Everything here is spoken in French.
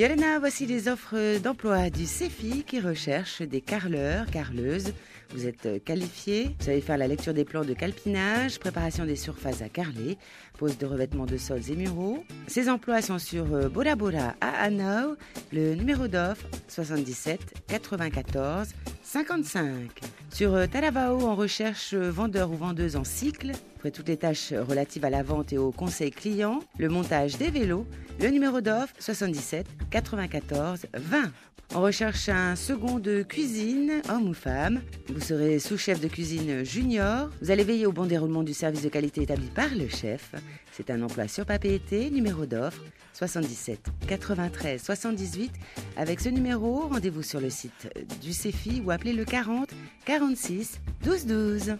Yolena, voici les offres d'emploi du CEFI qui recherche des carleurs, carleuses. Vous êtes qualifié, vous savez faire la lecture des plans de calpinage, préparation des surfaces à carreler, pose de revêtement de sols et muraux. Ces emplois sont sur euh, Bora Bora à Hanau, le numéro d'offre 77 94 55. Sur euh, Talavao, on recherche vendeur ou vendeuse en cycle, après toutes les tâches relatives à la vente et au conseil client, le montage des vélos, le numéro d'offre 77 94 20. On recherche un second de cuisine, homme ou femme. Vous serez sous-chef de cuisine junior. Vous allez veiller au bon déroulement du service de qualité établi par le chef. C'est un emploi sur papier numéro d'offre 77 93 78. Avec ce numéro, rendez-vous sur le site du CEFI ou appelez le 40 46 12 12.